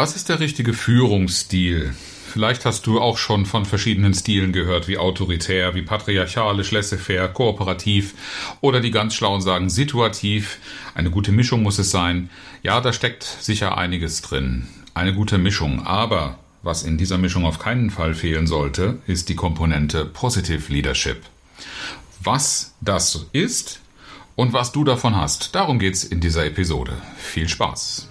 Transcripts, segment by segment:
Was ist der richtige Führungsstil? Vielleicht hast du auch schon von verschiedenen Stilen gehört, wie autoritär, wie patriarchalisch, laissez-faire, kooperativ oder die ganz schlauen sagen situativ. Eine gute Mischung muss es sein. Ja, da steckt sicher einiges drin. Eine gute Mischung. Aber was in dieser Mischung auf keinen Fall fehlen sollte, ist die Komponente Positive Leadership. Was das ist und was du davon hast, darum geht's in dieser Episode. Viel Spaß!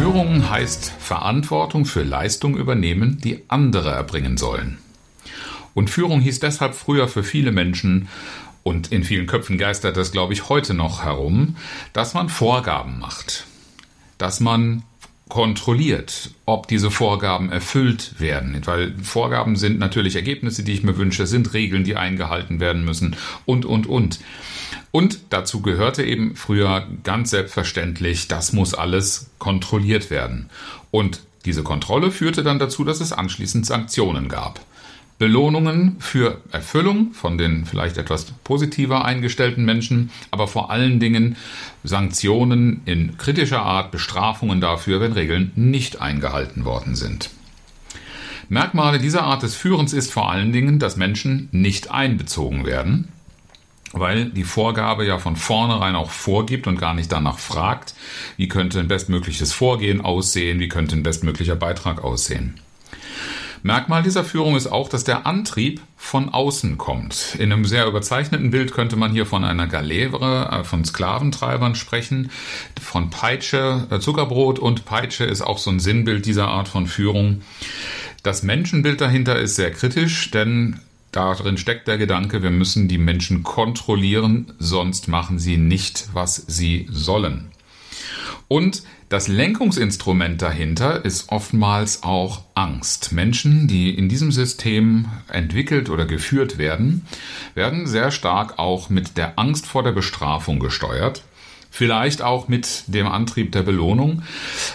Führung heißt Verantwortung für Leistung übernehmen, die andere erbringen sollen. Und Führung hieß deshalb früher für viele Menschen, und in vielen Köpfen geistert das, glaube ich, heute noch herum, dass man Vorgaben macht, dass man kontrolliert, ob diese Vorgaben erfüllt werden. Weil Vorgaben sind natürlich Ergebnisse, die ich mir wünsche, sind Regeln, die eingehalten werden müssen und, und, und. Und dazu gehörte eben früher ganz selbstverständlich, das muss alles kontrolliert werden. Und diese Kontrolle führte dann dazu, dass es anschließend Sanktionen gab. Belohnungen für Erfüllung von den vielleicht etwas positiver eingestellten Menschen, aber vor allen Dingen Sanktionen in kritischer Art, Bestrafungen dafür, wenn Regeln nicht eingehalten worden sind. Merkmale dieser Art des Führens ist vor allen Dingen, dass Menschen nicht einbezogen werden, weil die Vorgabe ja von vornherein auch vorgibt und gar nicht danach fragt, wie könnte ein bestmögliches Vorgehen aussehen, wie könnte ein bestmöglicher Beitrag aussehen. Merkmal dieser Führung ist auch, dass der Antrieb von außen kommt. In einem sehr überzeichneten Bild könnte man hier von einer Galeere, äh, von Sklaventreibern sprechen, von Peitsche, äh, Zuckerbrot und Peitsche ist auch so ein Sinnbild dieser Art von Führung. Das Menschenbild dahinter ist sehr kritisch, denn darin steckt der Gedanke, wir müssen die Menschen kontrollieren, sonst machen sie nicht, was sie sollen. Und das Lenkungsinstrument dahinter ist oftmals auch Angst. Menschen, die in diesem System entwickelt oder geführt werden, werden sehr stark auch mit der Angst vor der Bestrafung gesteuert. Vielleicht auch mit dem Antrieb der Belohnung,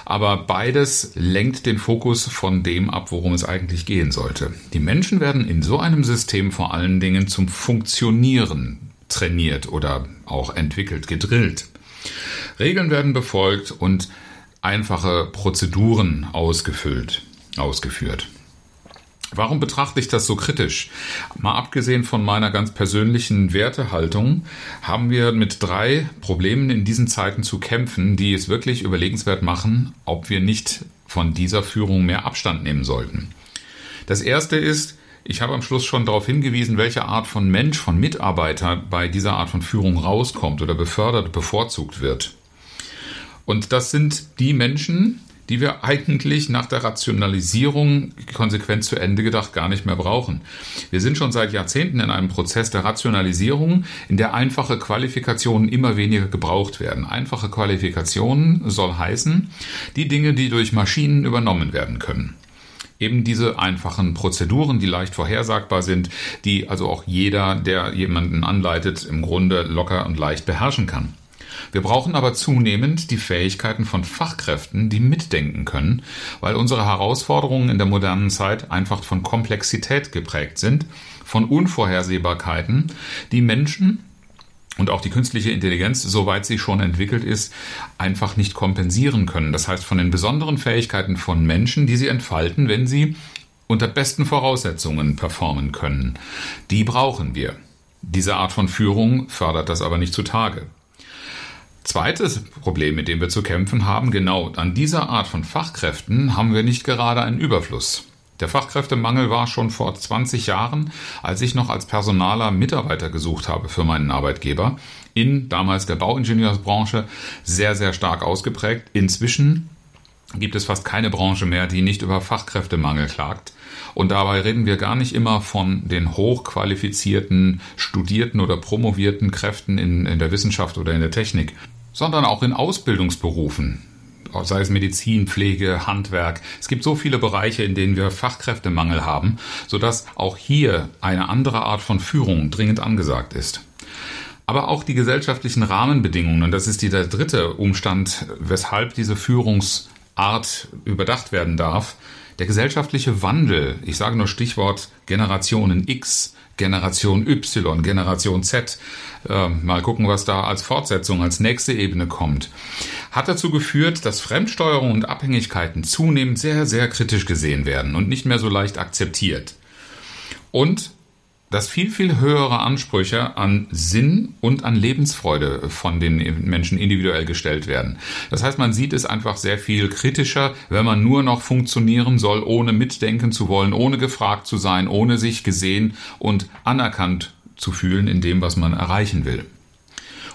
aber beides lenkt den Fokus von dem ab, worum es eigentlich gehen sollte. Die Menschen werden in so einem System vor allen Dingen zum Funktionieren trainiert oder auch entwickelt, gedrillt. Regeln werden befolgt und einfache Prozeduren ausgefüllt, ausgeführt. Warum betrachte ich das so kritisch? Mal abgesehen von meiner ganz persönlichen Wertehaltung haben wir mit drei Problemen in diesen Zeiten zu kämpfen, die es wirklich überlegenswert machen, ob wir nicht von dieser Führung mehr Abstand nehmen sollten. Das erste ist, ich habe am Schluss schon darauf hingewiesen, welche Art von Mensch, von Mitarbeiter bei dieser Art von Führung rauskommt oder befördert, bevorzugt wird. Und das sind die Menschen, die wir eigentlich nach der Rationalisierung konsequent zu Ende gedacht gar nicht mehr brauchen. Wir sind schon seit Jahrzehnten in einem Prozess der Rationalisierung, in der einfache Qualifikationen immer weniger gebraucht werden. Einfache Qualifikationen soll heißen, die Dinge, die durch Maschinen übernommen werden können. Eben diese einfachen Prozeduren, die leicht vorhersagbar sind, die also auch jeder, der jemanden anleitet, im Grunde locker und leicht beherrschen kann. Wir brauchen aber zunehmend die Fähigkeiten von Fachkräften, die mitdenken können, weil unsere Herausforderungen in der modernen Zeit einfach von Komplexität geprägt sind, von Unvorhersehbarkeiten, die Menschen und auch die künstliche Intelligenz, soweit sie schon entwickelt ist, einfach nicht kompensieren können. Das heißt, von den besonderen Fähigkeiten von Menschen, die sie entfalten, wenn sie unter besten Voraussetzungen performen können. Die brauchen wir. Diese Art von Führung fördert das aber nicht zutage. Zweites Problem, mit dem wir zu kämpfen haben, genau an dieser Art von Fachkräften haben wir nicht gerade einen Überfluss. Der Fachkräftemangel war schon vor 20 Jahren, als ich noch als Personaler Mitarbeiter gesucht habe für meinen Arbeitgeber, in damals der Bauingenieursbranche sehr, sehr stark ausgeprägt. Inzwischen gibt es fast keine Branche mehr, die nicht über Fachkräftemangel klagt. Und dabei reden wir gar nicht immer von den hochqualifizierten, studierten oder promovierten Kräften in, in der Wissenschaft oder in der Technik, sondern auch in Ausbildungsberufen. sei es Medizin, Pflege, Handwerk. Es gibt so viele Bereiche, in denen wir Fachkräftemangel haben, sodass auch hier eine andere Art von Führung dringend angesagt ist. Aber auch die gesellschaftlichen Rahmenbedingungen, und das ist der dritte Umstand, weshalb diese Führungsart überdacht werden darf, der gesellschaftliche Wandel, ich sage nur Stichwort Generationen X, Generation Y, Generation Z, äh, mal gucken, was da als Fortsetzung, als nächste Ebene kommt, hat dazu geführt, dass Fremdsteuerung und Abhängigkeiten zunehmend sehr, sehr kritisch gesehen werden und nicht mehr so leicht akzeptiert. Und dass viel, viel höhere Ansprüche an Sinn und an Lebensfreude von den Menschen individuell gestellt werden. Das heißt, man sieht es einfach sehr viel kritischer, wenn man nur noch funktionieren soll, ohne mitdenken zu wollen, ohne gefragt zu sein, ohne sich gesehen und anerkannt zu fühlen in dem, was man erreichen will.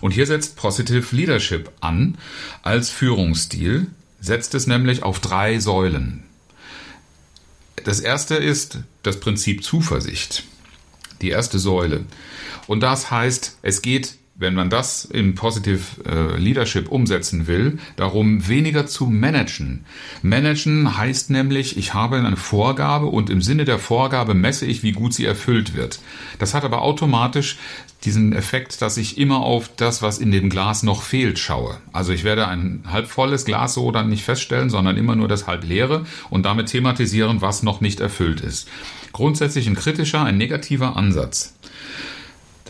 Und hier setzt Positive Leadership an als Führungsstil, setzt es nämlich auf drei Säulen. Das erste ist das Prinzip Zuversicht die erste Säule. Und das heißt, es geht wenn man das im Positive äh, Leadership umsetzen will, darum weniger zu managen. Managen heißt nämlich, ich habe eine Vorgabe und im Sinne der Vorgabe messe ich, wie gut sie erfüllt wird. Das hat aber automatisch diesen Effekt, dass ich immer auf das, was in dem Glas noch fehlt, schaue. Also ich werde ein halb volles Glas so dann nicht feststellen, sondern immer nur das halb leere und damit thematisieren, was noch nicht erfüllt ist. Grundsätzlich ein kritischer, ein negativer Ansatz.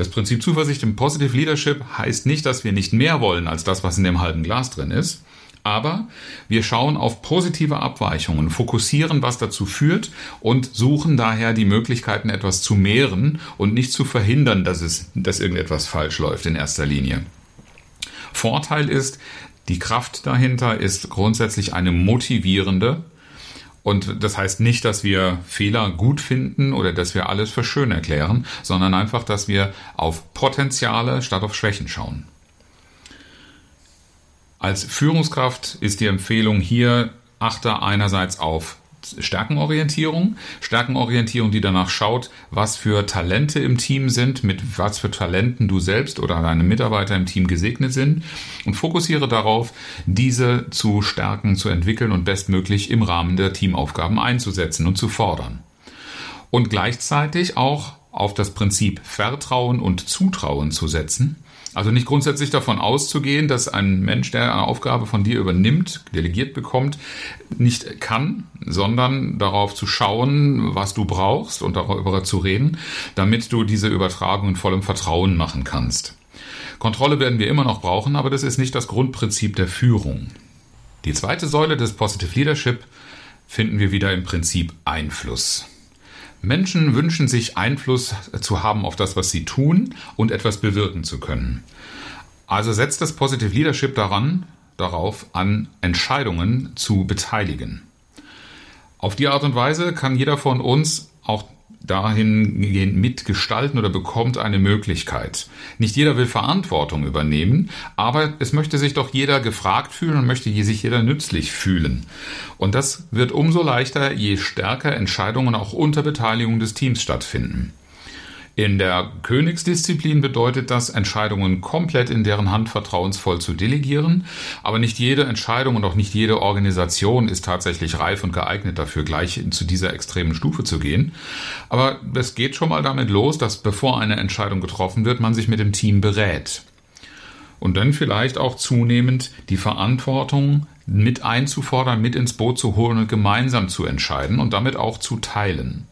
Das Prinzip Zuversicht im Positive Leadership heißt nicht, dass wir nicht mehr wollen als das, was in dem halben Glas drin ist. Aber wir schauen auf positive Abweichungen, fokussieren, was dazu führt und suchen daher die Möglichkeiten, etwas zu mehren und nicht zu verhindern, dass es, dass irgendetwas falsch läuft in erster Linie. Vorteil ist, die Kraft dahinter ist grundsätzlich eine motivierende, und das heißt nicht, dass wir Fehler gut finden oder dass wir alles für schön erklären, sondern einfach, dass wir auf Potenziale statt auf Schwächen schauen. Als Führungskraft ist die Empfehlung hier, achte einerseits auf Stärkenorientierung. Stärkenorientierung, die danach schaut, was für Talente im Team sind, mit was für Talenten du selbst oder deine Mitarbeiter im Team gesegnet sind und fokussiere darauf, diese zu stärken, zu entwickeln und bestmöglich im Rahmen der Teamaufgaben einzusetzen und zu fordern. Und gleichzeitig auch auf das Prinzip Vertrauen und Zutrauen zu setzen also nicht grundsätzlich davon auszugehen, dass ein Mensch, der eine Aufgabe von dir übernimmt, delegiert bekommt, nicht kann, sondern darauf zu schauen, was du brauchst und darüber zu reden, damit du diese Übertragung in vollem Vertrauen machen kannst. Kontrolle werden wir immer noch brauchen, aber das ist nicht das Grundprinzip der Führung. Die zweite Säule des Positive Leadership finden wir wieder im Prinzip Einfluss. Menschen wünschen sich Einfluss zu haben auf das, was sie tun und etwas bewirken zu können. Also setzt das Positive Leadership daran, darauf an Entscheidungen zu beteiligen. Auf die Art und Weise kann jeder von uns auch dahingehend mitgestalten oder bekommt eine Möglichkeit. Nicht jeder will Verantwortung übernehmen, aber es möchte sich doch jeder gefragt fühlen und möchte sich jeder nützlich fühlen. Und das wird umso leichter, je stärker Entscheidungen auch unter Beteiligung des Teams stattfinden. In der Königsdisziplin bedeutet das, Entscheidungen komplett in deren Hand vertrauensvoll zu delegieren. Aber nicht jede Entscheidung und auch nicht jede Organisation ist tatsächlich reif und geeignet dafür, gleich zu dieser extremen Stufe zu gehen. Aber es geht schon mal damit los, dass bevor eine Entscheidung getroffen wird, man sich mit dem Team berät. Und dann vielleicht auch zunehmend die Verantwortung mit einzufordern, mit ins Boot zu holen und gemeinsam zu entscheiden und damit auch zu teilen.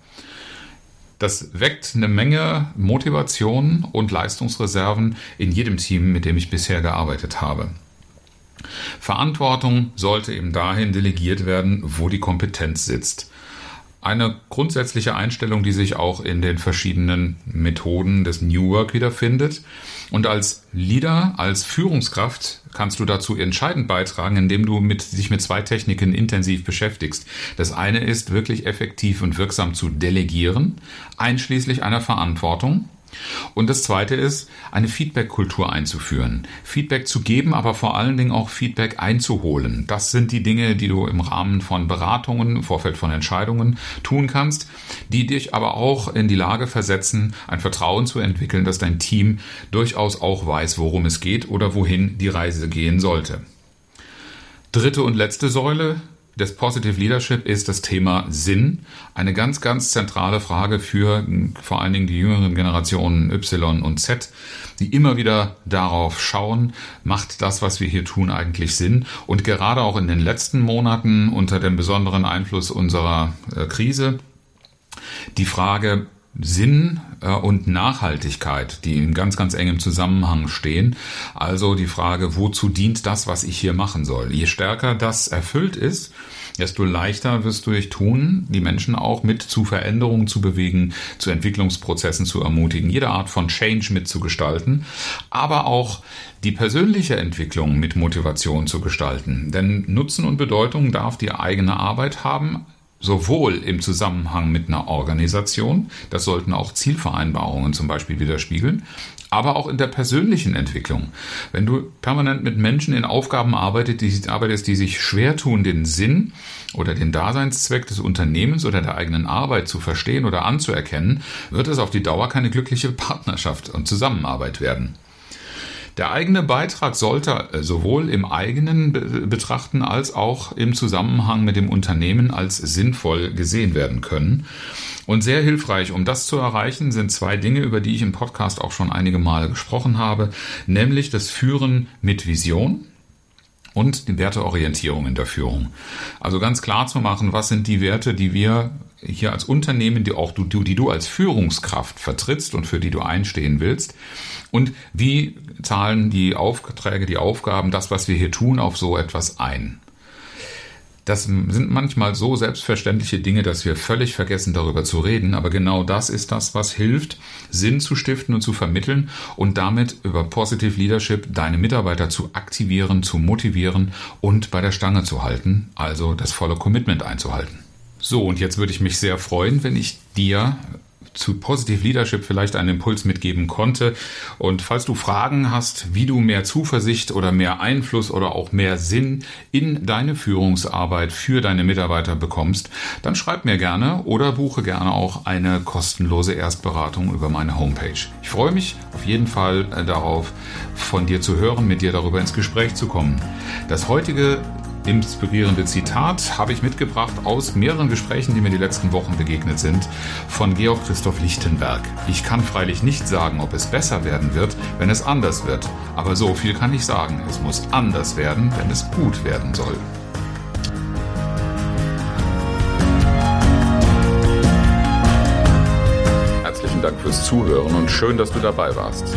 Das weckt eine Menge Motivation und Leistungsreserven in jedem Team, mit dem ich bisher gearbeitet habe. Verantwortung sollte eben dahin delegiert werden, wo die Kompetenz sitzt. Eine grundsätzliche Einstellung, die sich auch in den verschiedenen Methoden des New Work wiederfindet. Und als Leader, als Führungskraft kannst du dazu entscheidend beitragen, indem du mit, dich mit zwei Techniken intensiv beschäftigst. Das eine ist wirklich effektiv und wirksam zu delegieren, einschließlich einer Verantwortung. Und das Zweite ist, eine Feedback-Kultur einzuführen. Feedback zu geben, aber vor allen Dingen auch Feedback einzuholen. Das sind die Dinge, die du im Rahmen von Beratungen, im Vorfeld von Entscheidungen tun kannst, die dich aber auch in die Lage versetzen, ein Vertrauen zu entwickeln, dass dein Team durchaus auch weiß, worum es geht oder wohin die Reise gehen sollte. Dritte und letzte Säule des Positive Leadership ist das Thema Sinn. Eine ganz, ganz zentrale Frage für vor allen Dingen die jüngeren Generationen Y und Z, die immer wieder darauf schauen, macht das, was wir hier tun, eigentlich Sinn? Und gerade auch in den letzten Monaten unter dem besonderen Einfluss unserer äh, Krise, die Frage, Sinn äh, und Nachhaltigkeit, die in ganz, ganz engem Zusammenhang stehen. Also die Frage, wozu dient das, was ich hier machen soll? Je stärker das erfüllt ist, desto leichter wirst du dich tun, die Menschen auch mit zu Veränderungen zu bewegen, zu Entwicklungsprozessen zu ermutigen, jede Art von Change mitzugestalten, aber auch die persönliche Entwicklung mit Motivation zu gestalten. Denn Nutzen und Bedeutung darf die eigene Arbeit haben, sowohl im Zusammenhang mit einer Organisation, das sollten auch Zielvereinbarungen zum Beispiel widerspiegeln, aber auch in der persönlichen Entwicklung. Wenn du permanent mit Menschen in Aufgaben arbeitest, die, sich schwer tun, den Sinn oder den Daseinszweck des Unternehmens oder der eigenen Arbeit zu verstehen oder anzuerkennen, wird es auf die Dauer keine glückliche Partnerschaft und Zusammenarbeit werden. Der eigene Beitrag sollte äh, sowohl im eigenen betrachten als auch im Zusammenhang mit dem Unternehmen als sinnvoll gesehen werden können. Und sehr hilfreich, um das zu erreichen, sind zwei Dinge, über die ich im Podcast auch schon einige Male gesprochen habe, nämlich das Führen mit Vision und die Werteorientierung in der Führung. Also ganz klar zu machen, was sind die Werte, die wir hier als Unternehmen, die auch du, die du als Führungskraft vertrittst und für die du einstehen willst. Und wie zahlen die Aufträge, die Aufgaben, das, was wir hier tun, auf so etwas ein? Das sind manchmal so selbstverständliche Dinge, dass wir völlig vergessen, darüber zu reden. Aber genau das ist das, was hilft, Sinn zu stiften und zu vermitteln und damit über Positive Leadership deine Mitarbeiter zu aktivieren, zu motivieren und bei der Stange zu halten, also das volle Commitment einzuhalten. So, und jetzt würde ich mich sehr freuen, wenn ich dir zu Positive Leadership vielleicht einen Impuls mitgeben konnte. Und falls du Fragen hast, wie du mehr Zuversicht oder mehr Einfluss oder auch mehr Sinn in deine Führungsarbeit für deine Mitarbeiter bekommst, dann schreib mir gerne oder buche gerne auch eine kostenlose Erstberatung über meine Homepage. Ich freue mich auf jeden Fall äh, darauf, von dir zu hören, mit dir darüber ins Gespräch zu kommen. Das heutige inspirierende Zitat habe ich mitgebracht aus mehreren Gesprächen, die mir die letzten Wochen begegnet sind, von Georg Christoph Lichtenberg. Ich kann freilich nicht sagen, ob es besser werden wird, wenn es anders wird. Aber so viel kann ich sagen. Es muss anders werden, wenn es gut werden soll. Herzlichen Dank fürs Zuhören und schön, dass du dabei warst.